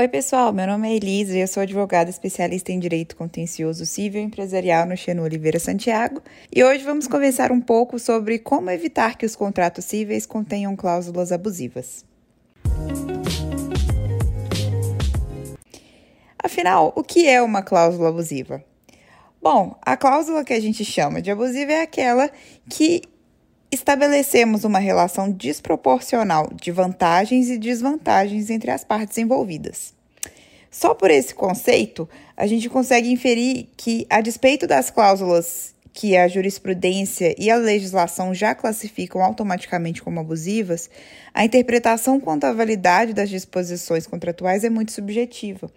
Oi, pessoal. Meu nome é Elisa e eu sou advogada especialista em Direito Contencioso Civil e Empresarial no Xenu Oliveira Santiago. E hoje vamos conversar um pouco sobre como evitar que os contratos cíveis contenham cláusulas abusivas. Afinal, o que é uma cláusula abusiva? Bom, a cláusula que a gente chama de abusiva é aquela que estabelecemos uma relação desproporcional de vantagens e desvantagens entre as partes envolvidas. Só por esse conceito, a gente consegue inferir que, a despeito das cláusulas que a jurisprudência e a legislação já classificam automaticamente como abusivas, a interpretação quanto à validade das disposições contratuais é muito subjetiva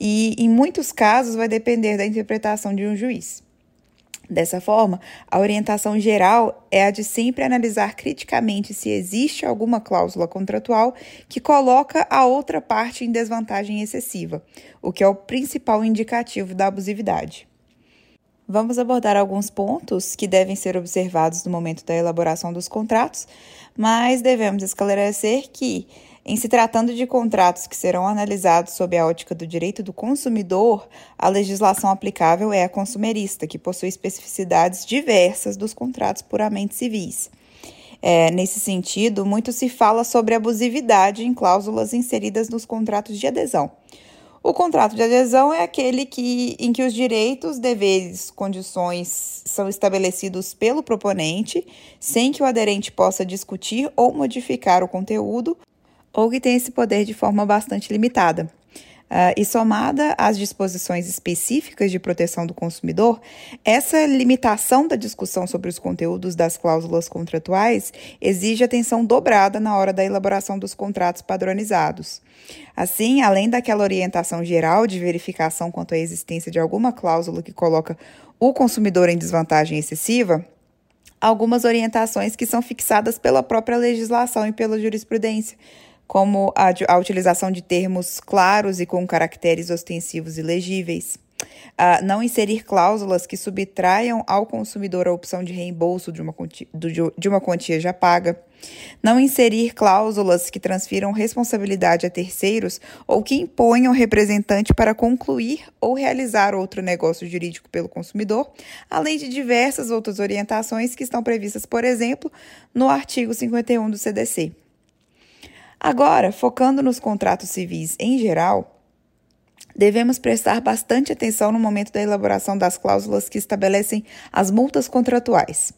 e, em muitos casos, vai depender da interpretação de um juiz. Dessa forma, a orientação geral é a de sempre analisar criticamente se existe alguma cláusula contratual que coloca a outra parte em desvantagem excessiva, o que é o principal indicativo da abusividade. Vamos abordar alguns pontos que devem ser observados no momento da elaboração dos contratos, mas devemos esclarecer que em se tratando de contratos que serão analisados sob a ótica do direito do consumidor, a legislação aplicável é a consumerista, que possui especificidades diversas dos contratos puramente civis. É, nesse sentido, muito se fala sobre abusividade em cláusulas inseridas nos contratos de adesão. O contrato de adesão é aquele que, em que os direitos, deveres, condições são estabelecidos pelo proponente, sem que o aderente possa discutir ou modificar o conteúdo, ou que tem esse poder de forma bastante limitada. Uh, e somada às disposições específicas de proteção do consumidor, essa limitação da discussão sobre os conteúdos das cláusulas contratuais exige atenção dobrada na hora da elaboração dos contratos padronizados. Assim, além daquela orientação geral de verificação quanto à existência de alguma cláusula que coloca o consumidor em desvantagem excessiva, algumas orientações que são fixadas pela própria legislação e pela jurisprudência como a, a utilização de termos claros e com caracteres ostensivos e legíveis. Uh, não inserir cláusulas que subtraiam ao consumidor a opção de reembolso de uma, quantia, de uma quantia já paga. Não inserir cláusulas que transfiram responsabilidade a terceiros ou que imponham representante para concluir ou realizar outro negócio jurídico pelo consumidor, além de diversas outras orientações que estão previstas, por exemplo, no artigo 51 do CDC. Agora, focando nos contratos civis em geral, devemos prestar bastante atenção no momento da elaboração das cláusulas que estabelecem as multas contratuais.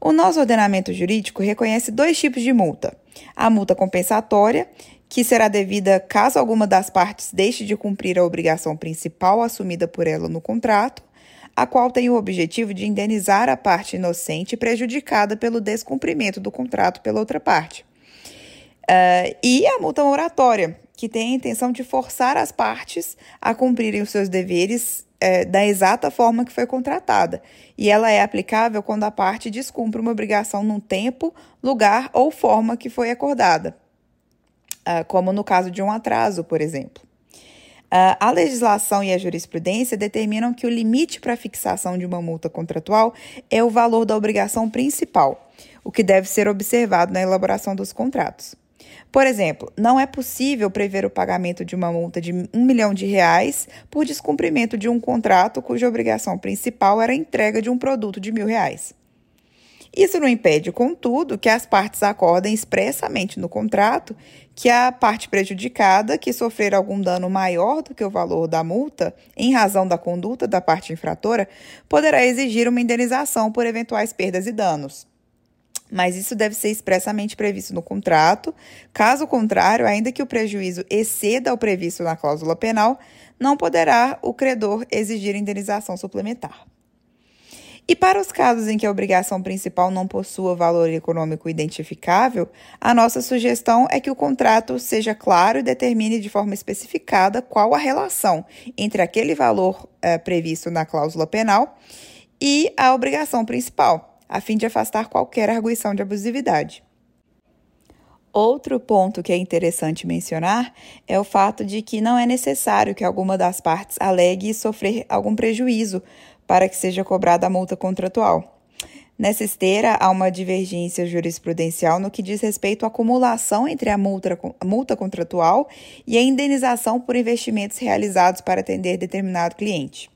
O nosso ordenamento jurídico reconhece dois tipos de multa: a multa compensatória, que será devida caso alguma das partes deixe de cumprir a obrigação principal assumida por ela no contrato, a qual tem o objetivo de indenizar a parte inocente prejudicada pelo descumprimento do contrato pela outra parte. Uh, e a multa moratória, que tem a intenção de forçar as partes a cumprirem os seus deveres uh, da exata forma que foi contratada. E ela é aplicável quando a parte descumpre uma obrigação num tempo, lugar ou forma que foi acordada, uh, como no caso de um atraso, por exemplo. a legislação e a jurisprudência determinam que o limite para a fixação de uma multa contratual é o valor da obrigação principal, o que deve ser observado na elaboração dos contratos. Por exemplo, não é possível prever o pagamento de uma multa de um milhão de reais por descumprimento de um contrato cuja obrigação principal era a entrega de um produto de mil reais. Isso não impede, contudo, que as partes acordem expressamente no contrato que a parte prejudicada que sofrer algum dano maior do que o valor da multa, em razão da conduta da parte infratora, poderá exigir uma indenização por eventuais perdas e danos mas isso deve ser expressamente previsto no contrato. Caso contrário, ainda que o prejuízo exceda o previsto na cláusula penal, não poderá o credor exigir indenização suplementar. E para os casos em que a obrigação principal não possua valor econômico identificável, a nossa sugestão é que o contrato seja claro e determine de forma especificada qual a relação entre aquele valor é, previsto na cláusula penal e a obrigação principal a fim de afastar qualquer arguição de abusividade. Outro ponto que é interessante mencionar é o fato de que não é necessário que alguma das partes alegue sofrer algum prejuízo para que seja cobrada a multa contratual. Nessa esteira, há uma divergência jurisprudencial no que diz respeito à acumulação entre a multa, a multa contratual e a indenização por investimentos realizados para atender determinado cliente.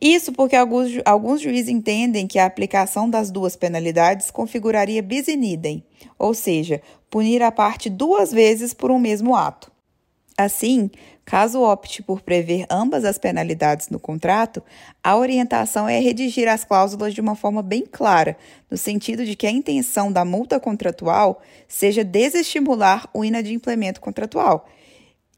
Isso porque alguns, alguns juízes entendem que a aplicação das duas penalidades configuraria bis in idem, ou seja, punir a parte duas vezes por um mesmo ato. Assim, caso opte por prever ambas as penalidades no contrato, a orientação é redigir as cláusulas de uma forma bem clara, no sentido de que a intenção da multa contratual seja desestimular o inadimplemento contratual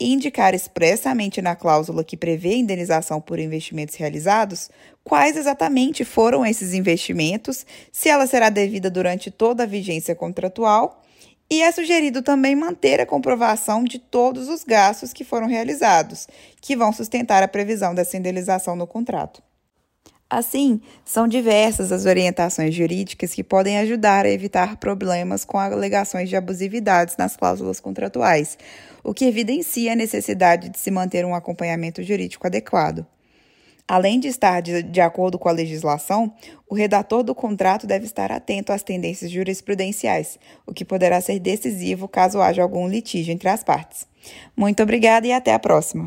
indicar expressamente na cláusula que prevê indenização por investimentos realizados quais exatamente foram esses investimentos, se ela será devida durante toda a vigência contratual e é sugerido também manter a comprovação de todos os gastos que foram realizados, que vão sustentar a previsão dessa indenização no contrato. Assim, são diversas as orientações jurídicas que podem ajudar a evitar problemas com alegações de abusividades nas cláusulas contratuais, o que evidencia a necessidade de se manter um acompanhamento jurídico adequado. Além de estar de, de, acordo com a legislação, o redator do contrato deve estar atento às tendências jurisprudenciais, o que poderá ser decisivo caso haja algum litígio entre as partes. Muito obrigada e até a próxima.